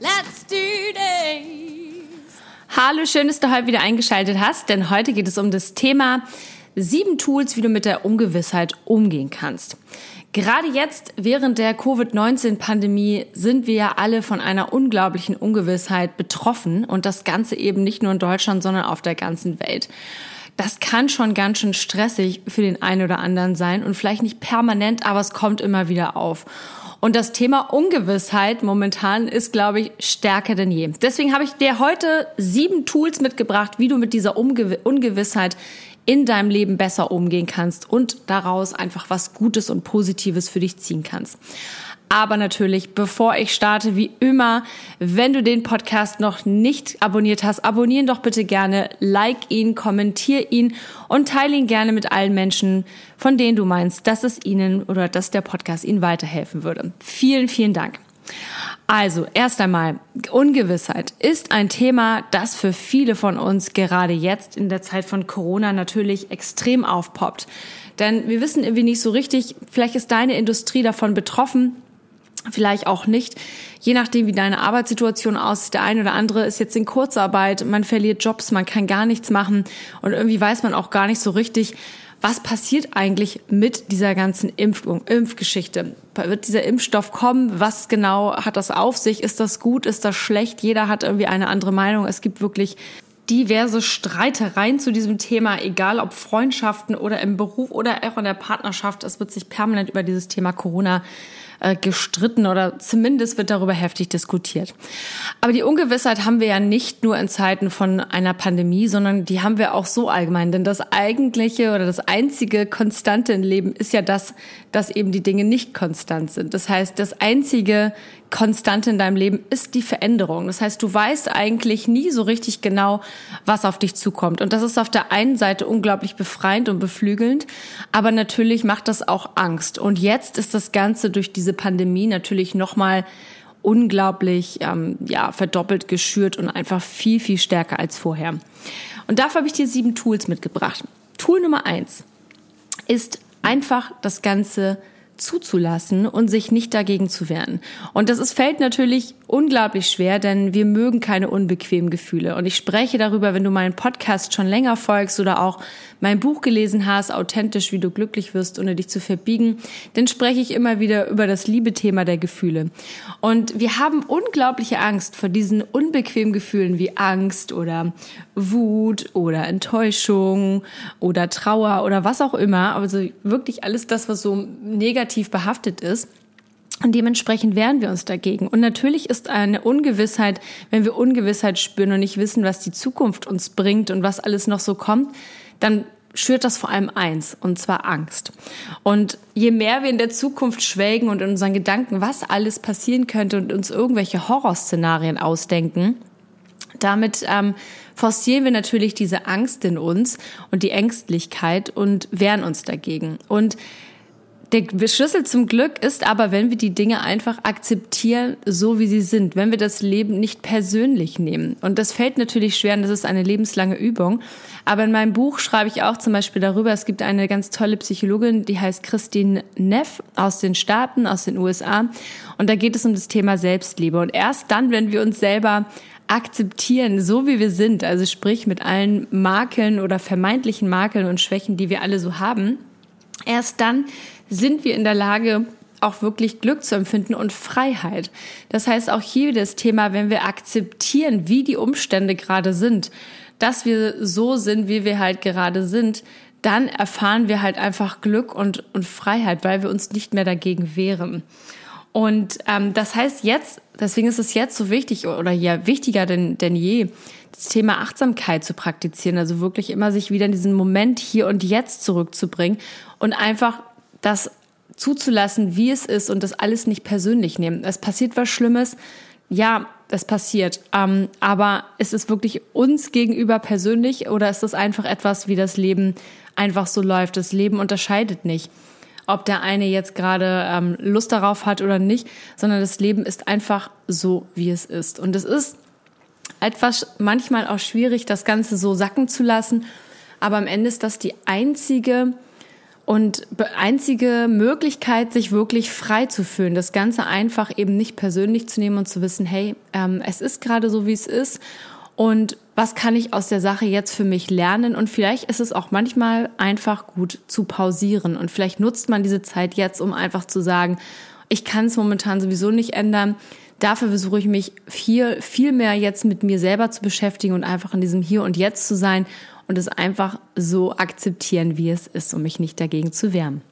let's do this! Hallo, schön, dass du heute wieder eingeschaltet hast, denn heute geht es um das Thema sieben Tools, wie du mit der Ungewissheit umgehen kannst. Gerade jetzt, während der Covid-19-Pandemie, sind wir ja alle von einer unglaublichen Ungewissheit betroffen und das Ganze eben nicht nur in Deutschland, sondern auf der ganzen Welt. Das kann schon ganz schön stressig für den einen oder anderen sein und vielleicht nicht permanent, aber es kommt immer wieder auf. Und das Thema Ungewissheit momentan ist, glaube ich, stärker denn je. Deswegen habe ich dir heute sieben Tools mitgebracht, wie du mit dieser Ungew Ungewissheit in deinem Leben besser umgehen kannst und daraus einfach was Gutes und Positives für dich ziehen kannst. Aber natürlich, bevor ich starte, wie immer, wenn du den Podcast noch nicht abonniert hast, abonnieren doch bitte gerne, like ihn, kommentier ihn und teile ihn gerne mit allen Menschen, von denen du meinst, dass es ihnen oder dass der Podcast ihnen weiterhelfen würde. Vielen, vielen Dank. Also, erst einmal, Ungewissheit ist ein Thema, das für viele von uns gerade jetzt in der Zeit von Corona natürlich extrem aufpoppt. Denn wir wissen irgendwie nicht so richtig, vielleicht ist deine Industrie davon betroffen, vielleicht auch nicht. Je nachdem, wie deine Arbeitssituation aussieht. Der eine oder andere ist jetzt in Kurzarbeit, man verliert Jobs, man kann gar nichts machen und irgendwie weiß man auch gar nicht so richtig, was passiert eigentlich mit dieser ganzen Impfung, Impfgeschichte? Wird dieser Impfstoff kommen? Was genau hat das auf sich? Ist das gut? Ist das schlecht? Jeder hat irgendwie eine andere Meinung. Es gibt wirklich diverse Streitereien zu diesem Thema, egal ob Freundschaften oder im Beruf oder auch in der Partnerschaft. Es wird sich permanent über dieses Thema Corona äh, gestritten oder zumindest wird darüber heftig diskutiert. Aber die Ungewissheit haben wir ja nicht nur in Zeiten von einer Pandemie, sondern die haben wir auch so allgemein. Denn das eigentliche oder das einzige Konstante im Leben ist ja das, dass eben die Dinge nicht konstant sind. Das heißt, das einzige Konstante in deinem Leben ist die Veränderung. Das heißt, du weißt eigentlich nie so richtig genau, was auf dich zukommt. Und das ist auf der einen Seite unglaublich befreiend und beflügelnd, aber natürlich macht das auch Angst. Und jetzt ist das Ganze durch diese Pandemie natürlich nochmal unglaublich ähm, ja, verdoppelt geschürt und einfach viel, viel stärker als vorher. Und dafür habe ich dir sieben Tools mitgebracht. Tool Nummer eins ist einfach das Ganze zuzulassen und sich nicht dagegen zu wehren. Und das ist, fällt natürlich unglaublich schwer, denn wir mögen keine unbequemen Gefühle. Und ich spreche darüber, wenn du meinen Podcast schon länger folgst oder auch mein Buch gelesen hast, authentisch, wie du glücklich wirst, ohne dich zu verbiegen, dann spreche ich immer wieder über das Liebethema der Gefühle. Und wir haben unglaubliche Angst vor diesen unbequemen Gefühlen wie Angst oder Wut oder Enttäuschung oder Trauer oder was auch immer. Also wirklich alles das, was so negativ behaftet ist. Und dementsprechend wehren wir uns dagegen. Und natürlich ist eine Ungewissheit, wenn wir Ungewissheit spüren und nicht wissen, was die Zukunft uns bringt und was alles noch so kommt, dann schürt das vor allem eins, und zwar Angst. Und je mehr wir in der Zukunft schwelgen und in unseren Gedanken, was alles passieren könnte und uns irgendwelche Horrorszenarien ausdenken, damit ähm, forcieren wir natürlich diese Angst in uns und die Ängstlichkeit und wehren uns dagegen. Und der Schlüssel zum Glück ist aber, wenn wir die Dinge einfach akzeptieren, so wie sie sind, wenn wir das Leben nicht persönlich nehmen. Und das fällt natürlich schwer und das ist eine lebenslange Übung. Aber in meinem Buch schreibe ich auch zum Beispiel darüber, es gibt eine ganz tolle Psychologin, die heißt Christine Neff aus den Staaten, aus den USA. Und da geht es um das Thema Selbstliebe. Und erst dann, wenn wir uns selber akzeptieren, so wie wir sind, also sprich mit allen Makeln oder vermeintlichen Makeln und Schwächen, die wir alle so haben, erst dann sind wir in der Lage, auch wirklich Glück zu empfinden und Freiheit. Das heißt auch hier das Thema, wenn wir akzeptieren, wie die Umstände gerade sind, dass wir so sind, wie wir halt gerade sind, dann erfahren wir halt einfach Glück und, und Freiheit, weil wir uns nicht mehr dagegen wehren. Und ähm, das heißt jetzt, deswegen ist es jetzt so wichtig oder ja wichtiger denn, denn je, das Thema Achtsamkeit zu praktizieren, also wirklich immer sich wieder in diesen Moment hier und jetzt zurückzubringen und einfach das zuzulassen, wie es ist und das alles nicht persönlich nehmen. Es passiert was Schlimmes, ja, das passiert. Ähm, aber ist es wirklich uns gegenüber persönlich oder ist das einfach etwas, wie das Leben einfach so läuft? Das Leben unterscheidet nicht, ob der eine jetzt gerade ähm, Lust darauf hat oder nicht, sondern das Leben ist einfach so, wie es ist. Und es ist etwas manchmal auch schwierig, das Ganze so sacken zu lassen. Aber am Ende ist das die einzige und einzige Möglichkeit, sich wirklich frei zu fühlen, das Ganze einfach eben nicht persönlich zu nehmen und zu wissen, hey, ähm, es ist gerade so, wie es ist. Und was kann ich aus der Sache jetzt für mich lernen? Und vielleicht ist es auch manchmal einfach gut zu pausieren. Und vielleicht nutzt man diese Zeit jetzt, um einfach zu sagen, ich kann es momentan sowieso nicht ändern. Dafür versuche ich mich hier viel mehr jetzt mit mir selber zu beschäftigen und einfach in diesem Hier und Jetzt zu sein und es einfach so akzeptieren, wie es ist, um mich nicht dagegen zu wehren.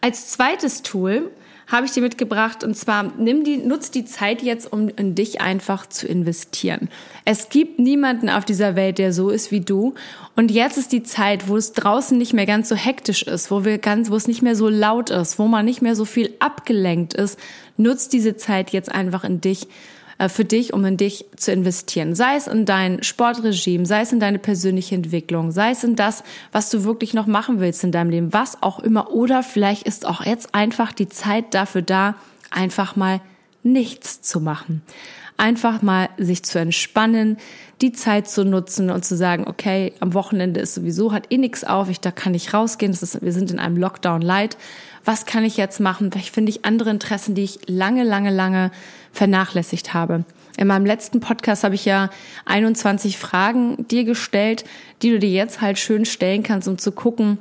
Als zweites Tool habe ich dir mitgebracht und zwar nimm die, nutz die Zeit jetzt, um in dich einfach zu investieren. Es gibt niemanden auf dieser Welt, der so ist wie du. Und jetzt ist die Zeit, wo es draußen nicht mehr ganz so hektisch ist, wo wir ganz, wo es nicht mehr so laut ist, wo man nicht mehr so viel abgelenkt ist. Nutz diese Zeit jetzt einfach in dich für dich, um in dich zu investieren. Sei es in dein Sportregime, sei es in deine persönliche Entwicklung, sei es in das, was du wirklich noch machen willst in deinem Leben, was auch immer. Oder vielleicht ist auch jetzt einfach die Zeit dafür da, einfach mal nichts zu machen. Einfach mal sich zu entspannen, die Zeit zu nutzen und zu sagen, okay, am Wochenende ist sowieso, hat eh nichts auf, ich, da kann ich rausgehen, ist, wir sind in einem Lockdown light. Was kann ich jetzt machen? Vielleicht finde ich andere Interessen, die ich lange, lange, lange vernachlässigt habe. In meinem letzten Podcast habe ich ja 21 Fragen dir gestellt, die du dir jetzt halt schön stellen kannst, um zu gucken,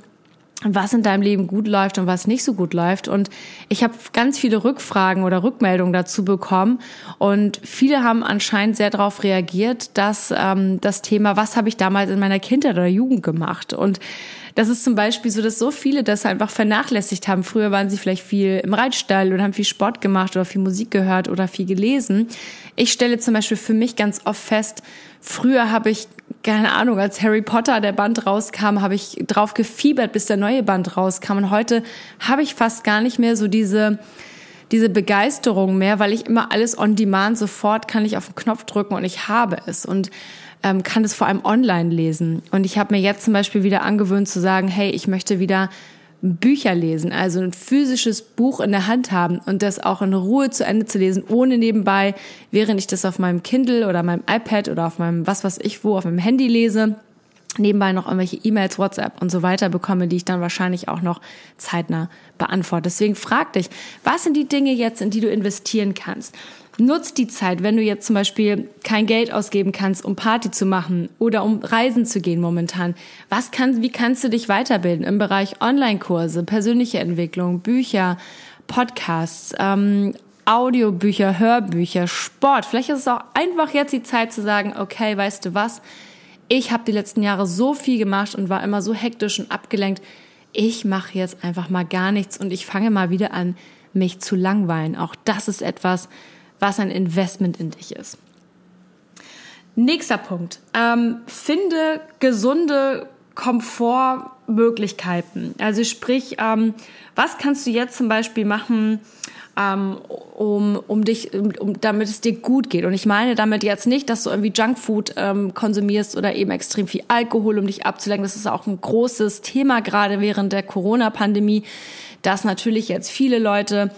was in deinem Leben gut läuft und was nicht so gut läuft. Und ich habe ganz viele Rückfragen oder Rückmeldungen dazu bekommen. Und viele haben anscheinend sehr darauf reagiert, dass ähm, das Thema, was habe ich damals in meiner Kindheit oder Jugend gemacht? Und das ist zum Beispiel so, dass so viele das einfach vernachlässigt haben. Früher waren sie vielleicht viel im Reitstall und haben viel Sport gemacht oder viel Musik gehört oder viel gelesen. Ich stelle zum Beispiel für mich ganz oft fest, früher habe ich, keine Ahnung, als Harry Potter der Band rauskam, habe ich drauf gefiebert, bis der neue Band rauskam. Und heute habe ich fast gar nicht mehr so diese, diese Begeisterung mehr, weil ich immer alles on demand sofort kann ich auf den Knopf drücken und ich habe es. Und ähm, kann es vor allem online lesen. Und ich habe mir jetzt zum Beispiel wieder angewöhnt zu sagen, hey, ich möchte wieder Bücher lesen, also ein physisches Buch in der Hand haben und das auch in Ruhe zu Ende zu lesen, ohne nebenbei, während ich das auf meinem Kindle oder meinem iPad oder auf meinem was was ich wo, auf meinem Handy lese, nebenbei noch irgendwelche E-Mails, WhatsApp und so weiter bekomme, die ich dann wahrscheinlich auch noch zeitnah beantworte. Deswegen frag dich, was sind die Dinge jetzt, in die du investieren kannst? Nutz die Zeit, wenn du jetzt zum Beispiel kein Geld ausgeben kannst, um Party zu machen oder um reisen zu gehen momentan. Was kann, wie kannst du dich weiterbilden im Bereich Online-Kurse, persönliche Entwicklung, Bücher, Podcasts, ähm, Audiobücher, Hörbücher, Sport. Vielleicht ist es auch einfach jetzt die Zeit zu sagen, okay, weißt du was? Ich habe die letzten Jahre so viel gemacht und war immer so hektisch und abgelenkt. Ich mache jetzt einfach mal gar nichts und ich fange mal wieder an, mich zu langweilen. Auch das ist etwas, was ein Investment in dich ist. Nächster Punkt. Ähm, finde gesunde Komfortmöglichkeiten. Also sprich, ähm, was kannst du jetzt zum Beispiel machen, ähm, um, um dich, um, um, damit es dir gut geht. Und ich meine damit jetzt nicht, dass du irgendwie Junkfood ähm, konsumierst oder eben extrem viel Alkohol, um dich abzulenken. Das ist auch ein großes Thema gerade während der Corona-Pandemie, dass natürlich jetzt viele Leute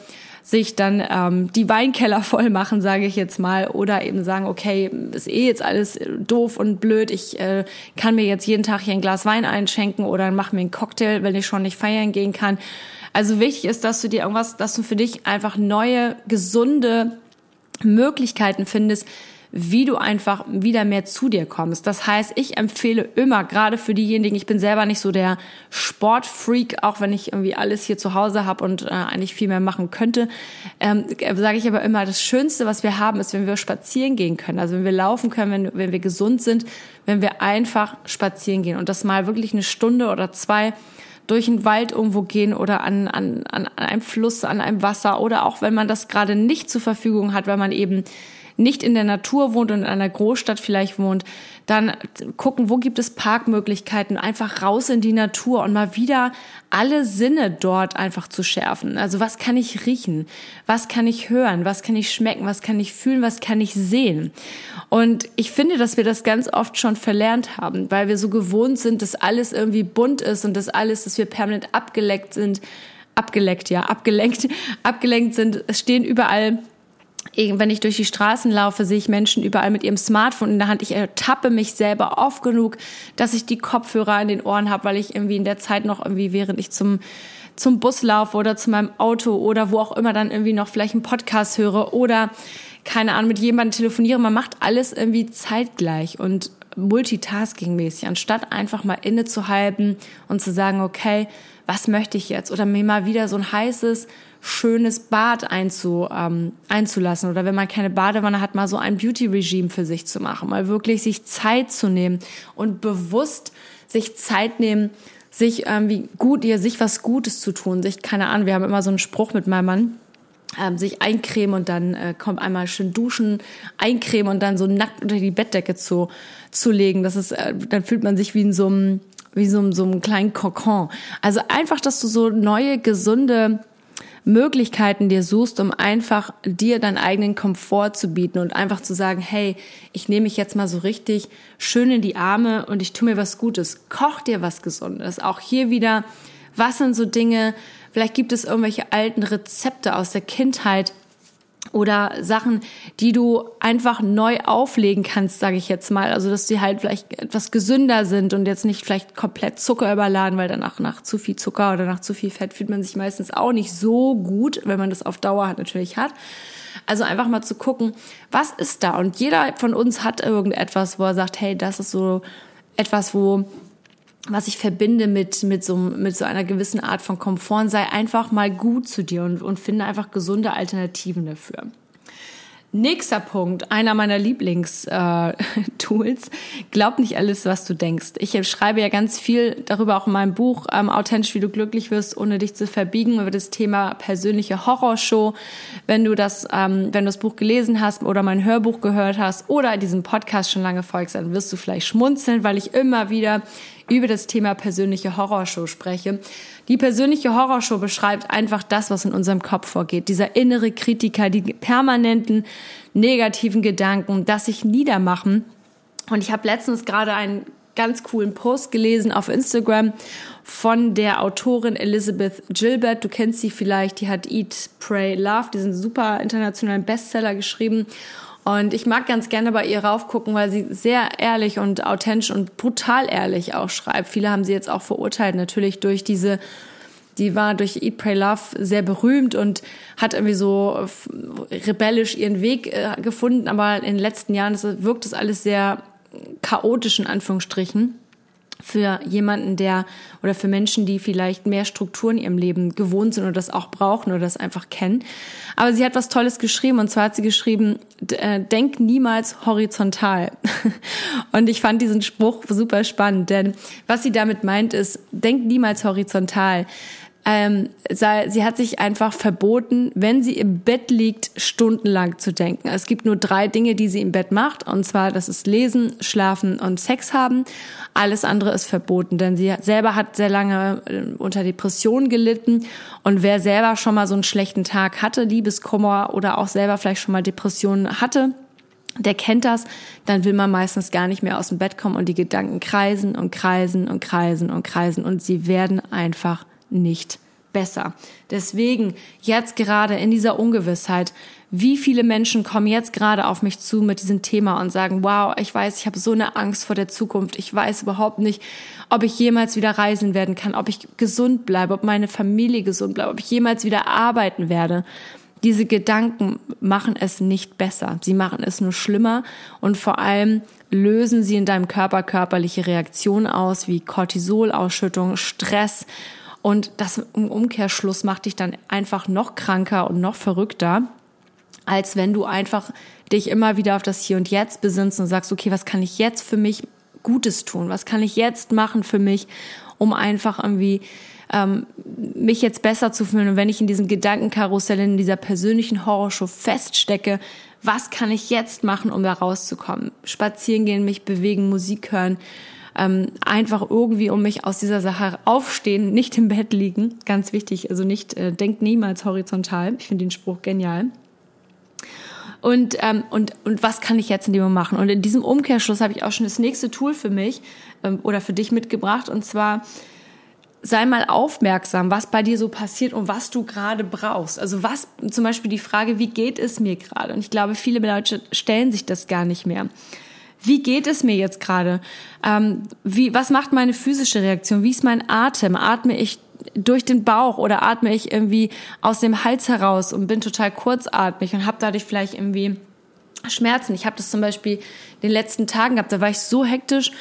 sich dann ähm, die Weinkeller voll machen, sage ich jetzt mal, oder eben sagen, okay, ist eh jetzt alles doof und blöd, ich äh, kann mir jetzt jeden Tag hier ein Glas Wein einschenken oder mach mir einen Cocktail, wenn ich schon nicht feiern gehen kann. Also wichtig ist, dass du dir irgendwas, dass du für dich einfach neue, gesunde Möglichkeiten findest, wie du einfach wieder mehr zu dir kommst. Das heißt, ich empfehle immer, gerade für diejenigen, ich bin selber nicht so der Sportfreak, auch wenn ich irgendwie alles hier zu Hause habe und äh, eigentlich viel mehr machen könnte, ähm, sage ich aber immer, das Schönste, was wir haben, ist, wenn wir spazieren gehen können. Also wenn wir laufen können, wenn, wenn wir gesund sind, wenn wir einfach spazieren gehen und das mal wirklich eine Stunde oder zwei durch den Wald irgendwo gehen oder an, an, an einem Fluss, an einem Wasser oder auch wenn man das gerade nicht zur Verfügung hat, weil man eben nicht in der Natur wohnt und in einer Großstadt vielleicht wohnt, dann gucken, wo gibt es Parkmöglichkeiten, einfach raus in die Natur und mal wieder alle Sinne dort einfach zu schärfen. Also was kann ich riechen? Was kann ich hören? Was kann ich schmecken? Was kann ich fühlen? Was kann ich sehen? Und ich finde, dass wir das ganz oft schon verlernt haben, weil wir so gewohnt sind, dass alles irgendwie bunt ist und dass alles, dass wir permanent abgeleckt sind, abgeleckt, ja, abgelenkt, abgelenkt sind. Es stehen überall wenn ich durch die Straßen laufe, sehe ich Menschen überall mit ihrem Smartphone in der Hand. Ich ertappe mich selber oft genug, dass ich die Kopfhörer in den Ohren habe, weil ich irgendwie in der Zeit noch irgendwie, während ich zum zum Bus laufe oder zu meinem Auto oder wo auch immer dann irgendwie noch vielleicht einen Podcast höre oder keine Ahnung mit jemandem telefoniere. Man macht alles irgendwie zeitgleich und multitasking-mäßig, anstatt einfach mal innezuhalten und zu sagen, okay, was möchte ich jetzt? Oder mir mal wieder so ein heißes, schönes Bad einzu, ähm, einzulassen. Oder wenn man keine Badewanne hat, mal so ein Beauty-Regime für sich zu machen. Mal wirklich sich Zeit zu nehmen und bewusst sich Zeit nehmen, sich irgendwie gut, ihr sich was Gutes zu tun. Sich, keine Ahnung, wir haben immer so einen Spruch mit meinem Mann, ähm, sich eincremen und dann äh, kommt einmal schön duschen, eincremen und dann so nackt unter die Bettdecke zu, zu legen. Das ist, äh, dann fühlt man sich wie in so einem, wie so, so einem kleinen Kokon. Also einfach, dass du so neue, gesunde Möglichkeiten dir suchst, um einfach dir deinen eigenen Komfort zu bieten und einfach zu sagen, hey, ich nehme mich jetzt mal so richtig schön in die Arme und ich tue mir was Gutes. Koch dir was Gesundes. Auch hier wieder, was sind so Dinge, vielleicht gibt es irgendwelche alten Rezepte aus der Kindheit, oder Sachen, die du einfach neu auflegen kannst, sage ich jetzt mal. Also dass sie halt vielleicht etwas gesünder sind und jetzt nicht vielleicht komplett Zucker überladen, weil danach nach zu viel Zucker oder nach zu viel Fett fühlt man sich meistens auch nicht so gut, wenn man das auf Dauer hat natürlich hat. Also einfach mal zu gucken, was ist da? Und jeder von uns hat irgendetwas, wo er sagt, hey, das ist so etwas, wo was ich verbinde mit, mit, so, mit so einer gewissen Art von Komfort, sei einfach mal gut zu dir und, und finde einfach gesunde Alternativen dafür. Nächster Punkt, einer meiner Lieblingstools. Äh, Glaub nicht alles, was du denkst. Ich schreibe ja ganz viel darüber auch in meinem Buch, ähm, authentisch, wie du glücklich wirst, ohne dich zu verbiegen, über das Thema persönliche Horrorshow. Wenn du das, ähm, wenn du das Buch gelesen hast oder mein Hörbuch gehört hast oder diesem Podcast schon lange folgst, dann wirst du vielleicht schmunzeln, weil ich immer wieder über das Thema persönliche Horrorshow spreche. Die persönliche Horrorshow beschreibt einfach das, was in unserem Kopf vorgeht. Dieser innere Kritiker, die permanenten negativen Gedanken, das sich niedermachen. Und ich habe letztens gerade einen ganz coolen Post gelesen auf Instagram von der Autorin Elizabeth Gilbert. Du kennst sie vielleicht, die hat Eat, Pray, Love, diesen super internationalen Bestseller geschrieben. Und ich mag ganz gerne bei ihr raufgucken, weil sie sehr ehrlich und authentisch und brutal ehrlich auch schreibt. Viele haben sie jetzt auch verurteilt, natürlich durch diese die war durch Eat, Pray, Love sehr berühmt und hat irgendwie so rebellisch ihren Weg äh, gefunden. Aber in den letzten Jahren wirkt es alles sehr chaotisch in Anführungsstrichen für jemanden, der oder für Menschen, die vielleicht mehr Struktur in ihrem Leben gewohnt sind oder das auch brauchen oder das einfach kennen. Aber sie hat was Tolles geschrieben und zwar hat sie geschrieben, äh, denk niemals horizontal. Und ich fand diesen Spruch super spannend, denn was sie damit meint ist, denk niemals horizontal ähm, sie hat sich einfach verboten, wenn sie im Bett liegt, stundenlang zu denken. Es gibt nur drei Dinge, die sie im Bett macht, und zwar das ist Lesen, Schlafen und Sex haben. Alles andere ist verboten, denn sie selber hat sehr lange äh, unter Depressionen gelitten und wer selber schon mal so einen schlechten Tag hatte, Liebeskummer oder auch selber vielleicht schon mal Depressionen hatte, der kennt das, dann will man meistens gar nicht mehr aus dem Bett kommen und die Gedanken kreisen und kreisen und kreisen und kreisen und sie werden einfach nicht besser. Deswegen jetzt gerade in dieser Ungewissheit, wie viele Menschen kommen jetzt gerade auf mich zu mit diesem Thema und sagen, wow, ich weiß, ich habe so eine Angst vor der Zukunft. Ich weiß überhaupt nicht, ob ich jemals wieder reisen werden kann, ob ich gesund bleibe, ob meine Familie gesund bleibt, ob ich jemals wieder arbeiten werde. Diese Gedanken machen es nicht besser. Sie machen es nur schlimmer und vor allem lösen sie in deinem Körper körperliche Reaktionen aus, wie Cortisolausschüttung, Stress und das im Umkehrschluss macht dich dann einfach noch kranker und noch verrückter, als wenn du einfach dich immer wieder auf das Hier und Jetzt besinnst und sagst, okay, was kann ich jetzt für mich Gutes tun? Was kann ich jetzt machen für mich, um einfach irgendwie ähm, mich jetzt besser zu fühlen? Und wenn ich in diesem Gedankenkarussell, in dieser persönlichen Horrorshow feststecke, was kann ich jetzt machen, um da rauszukommen? Spazieren gehen, mich bewegen, Musik hören, ähm, einfach irgendwie um mich aus dieser Sache aufstehen, nicht im Bett liegen, ganz wichtig, also nicht, äh, denkt niemals horizontal, ich finde den Spruch genial. Und, ähm, und, und was kann ich jetzt in dem Moment machen? Und in diesem Umkehrschluss habe ich auch schon das nächste Tool für mich ähm, oder für dich mitgebracht, und zwar sei mal aufmerksam, was bei dir so passiert und was du gerade brauchst. Also was, zum Beispiel die Frage, wie geht es mir gerade? Und ich glaube, viele Leute stellen sich das gar nicht mehr. Wie geht es mir jetzt gerade? Ähm, wie, was macht meine physische Reaktion? Wie ist mein Atem? Atme ich durch den Bauch oder atme ich irgendwie aus dem Hals heraus und bin total kurzatmig und habe dadurch vielleicht irgendwie Schmerzen. Ich habe das zum Beispiel in den letzten Tagen gehabt, da war ich so hektisch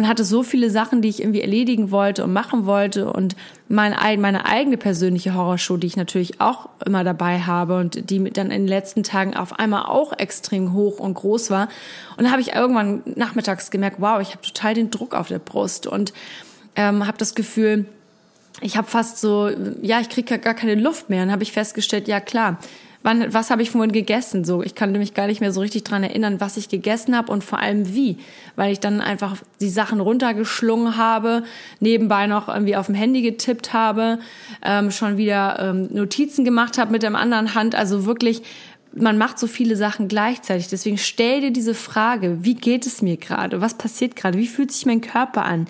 und hatte so viele Sachen, die ich irgendwie erledigen wollte und machen wollte und mein, meine eigene persönliche Horrorshow, die ich natürlich auch immer dabei habe und die dann in den letzten Tagen auf einmal auch extrem hoch und groß war. Und da habe ich irgendwann nachmittags gemerkt, wow, ich habe total den Druck auf der Brust und ähm, habe das Gefühl, ich habe fast so, ja, ich kriege gar keine Luft mehr. Und habe ich festgestellt, ja klar, wann, was habe ich vorhin gegessen? So, ich kann mich gar nicht mehr so richtig dran erinnern, was ich gegessen habe und vor allem wie, weil ich dann einfach die Sachen runtergeschlungen habe, nebenbei noch irgendwie auf dem Handy getippt habe, ähm, schon wieder ähm, Notizen gemacht habe mit der anderen Hand. Also wirklich, man macht so viele Sachen gleichzeitig. Deswegen stell dir diese Frage: Wie geht es mir gerade? Was passiert gerade? Wie fühlt sich mein Körper an?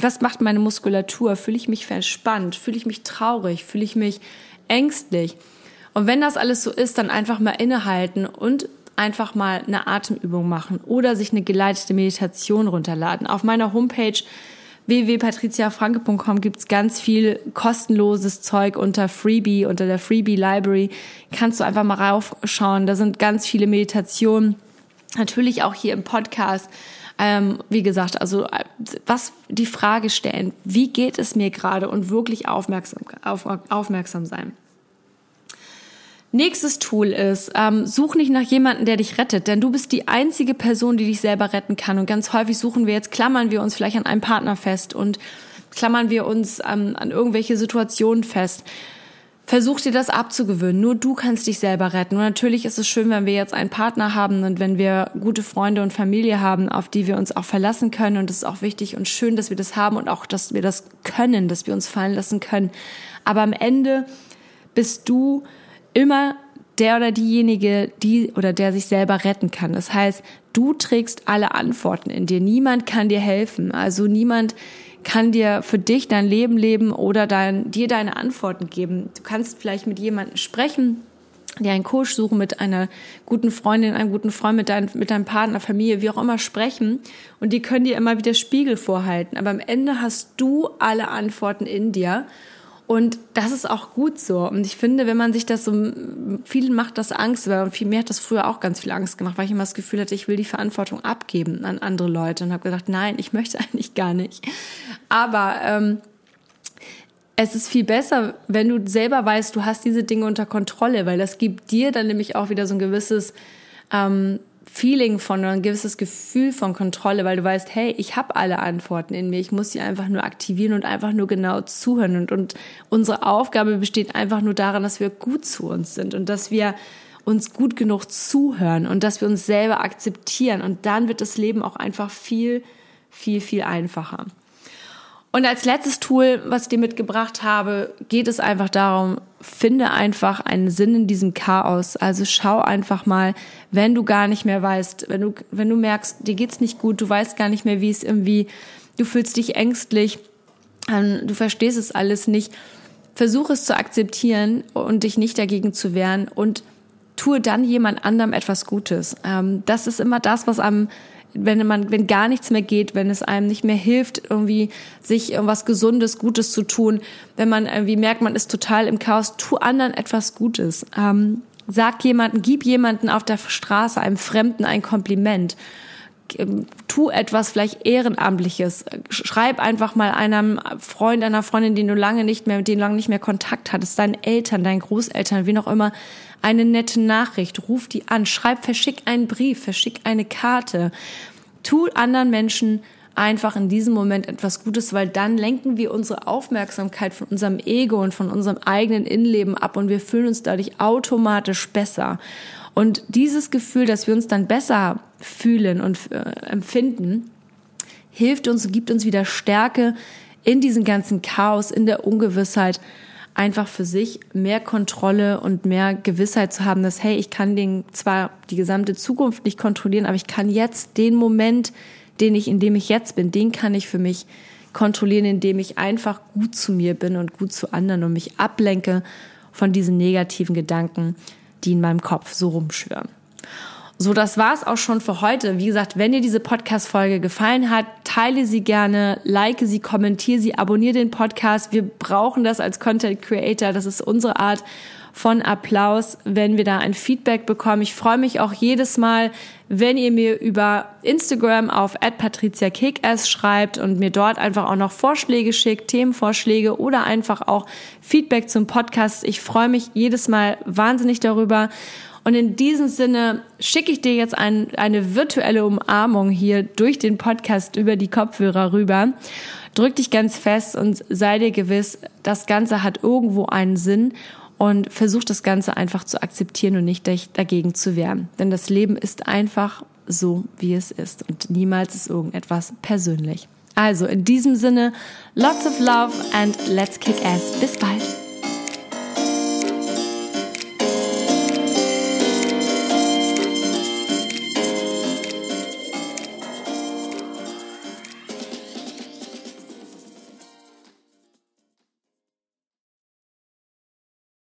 Was macht meine Muskulatur? Fühle ich mich verspannt? Fühle ich mich traurig? Fühle ich mich ängstlich? Und wenn das alles so ist, dann einfach mal innehalten und einfach mal eine Atemübung machen oder sich eine geleitete Meditation runterladen. Auf meiner Homepage www.patriziafranke.com gibt's ganz viel kostenloses Zeug unter Freebie, unter der Freebie Library. Kannst du einfach mal raufschauen. Da sind ganz viele Meditationen. Natürlich auch hier im Podcast. Ähm, wie gesagt, also was die Frage stellen, wie geht es mir gerade und wirklich aufmerksam, auf, aufmerksam sein. Nächstes Tool ist, ähm, such nicht nach jemandem, der dich rettet, denn du bist die einzige Person, die dich selber retten kann. Und ganz häufig suchen wir jetzt, klammern wir uns vielleicht an einem Partner fest und klammern wir uns ähm, an irgendwelche Situationen fest. Versuch dir das abzugewöhnen. Nur du kannst dich selber retten. Und natürlich ist es schön, wenn wir jetzt einen Partner haben und wenn wir gute Freunde und Familie haben, auf die wir uns auch verlassen können. Und es ist auch wichtig und schön, dass wir das haben und auch, dass wir das können, dass wir uns fallen lassen können. Aber am Ende bist du immer der oder diejenige, die oder der sich selber retten kann. Das heißt, du trägst alle Antworten in dir. Niemand kann dir helfen. Also niemand kann dir für dich dein Leben leben oder dein, dir deine Antworten geben. Du kannst vielleicht mit jemandem sprechen, dir einen Coach suchen, mit einer guten Freundin, einem guten Freund, mit, dein, mit deinem Partner, Familie, wie auch immer sprechen. Und die können dir immer wieder Spiegel vorhalten. Aber am Ende hast du alle Antworten in dir. Und das ist auch gut so. Und ich finde, wenn man sich das so, vielen macht das Angst, weil viel mir hat das früher auch ganz viel Angst gemacht, weil ich immer das Gefühl hatte, ich will die Verantwortung abgeben an andere Leute und habe gesagt, nein, ich möchte eigentlich gar nicht. Aber ähm, es ist viel besser, wenn du selber weißt, du hast diese Dinge unter Kontrolle, weil das gibt dir dann nämlich auch wieder so ein gewisses ähm, Feeling von ein gewisses Gefühl von Kontrolle, weil du weißt, hey, ich habe alle Antworten in mir, ich muss sie einfach nur aktivieren und einfach nur genau zuhören. Und, und unsere Aufgabe besteht einfach nur darin, dass wir gut zu uns sind und dass wir uns gut genug zuhören und dass wir uns selber akzeptieren. Und dann wird das Leben auch einfach viel, viel, viel einfacher. Und als letztes Tool, was ich dir mitgebracht habe, geht es einfach darum, finde einfach einen Sinn in diesem Chaos. Also schau einfach mal, wenn du gar nicht mehr weißt, wenn du, wenn du merkst, dir geht's nicht gut, du weißt gar nicht mehr, wie es irgendwie, du fühlst dich ängstlich, ähm, du verstehst es alles nicht. Versuch es zu akzeptieren und dich nicht dagegen zu wehren und tue dann jemand anderem etwas Gutes. Ähm, das ist immer das, was am wenn man, wenn gar nichts mehr geht, wenn es einem nicht mehr hilft, irgendwie sich irgendwas Gesundes, Gutes zu tun, wenn man irgendwie merkt, man ist total im Chaos, tu anderen etwas Gutes. Ähm, sag jemanden, gib jemanden auf der Straße, einem Fremden ein Kompliment. Ähm, tu etwas vielleicht Ehrenamtliches. Schreib einfach mal einem Freund, einer Freundin, den du lange nicht mehr, mit denen du lange nicht mehr Kontakt hattest, deinen Eltern, deinen Großeltern, wie auch immer, eine nette Nachricht. Ruf die an. Schreib, verschick einen Brief, verschick eine Karte. Tu anderen Menschen einfach in diesem Moment etwas Gutes, weil dann lenken wir unsere Aufmerksamkeit von unserem Ego und von unserem eigenen Innenleben ab und wir fühlen uns dadurch automatisch besser. Und dieses Gefühl, dass wir uns dann besser fühlen und äh, empfinden, hilft uns, gibt uns wieder Stärke in diesem ganzen Chaos, in der Ungewissheit, einfach für sich mehr Kontrolle und mehr Gewissheit zu haben, dass, hey, ich kann den zwar die gesamte Zukunft nicht kontrollieren, aber ich kann jetzt den Moment, den ich, in dem ich jetzt bin, den kann ich für mich kontrollieren, indem ich einfach gut zu mir bin und gut zu anderen und mich ablenke von diesen negativen Gedanken, die in meinem Kopf so rumschwirren. So, das war's auch schon für heute. Wie gesagt, wenn dir diese Podcast-Folge gefallen hat, teile sie gerne, like sie, kommentiere sie, abonniere den Podcast. Wir brauchen das als Content Creator. Das ist unsere Art von Applaus, wenn wir da ein Feedback bekommen. Ich freue mich auch jedes Mal, wenn ihr mir über Instagram auf @patriziakickass schreibt und mir dort einfach auch noch Vorschläge schickt, Themenvorschläge oder einfach auch Feedback zum Podcast. Ich freue mich jedes Mal wahnsinnig darüber. Und in diesem Sinne schicke ich dir jetzt ein, eine virtuelle Umarmung hier durch den Podcast über die Kopfhörer rüber. Drück dich ganz fest und sei dir gewiss, das Ganze hat irgendwo einen Sinn und versuch das Ganze einfach zu akzeptieren und nicht dagegen zu wehren. Denn das Leben ist einfach so, wie es ist und niemals ist irgendetwas persönlich. Also in diesem Sinne, lots of love and let's kick ass. Bis bald.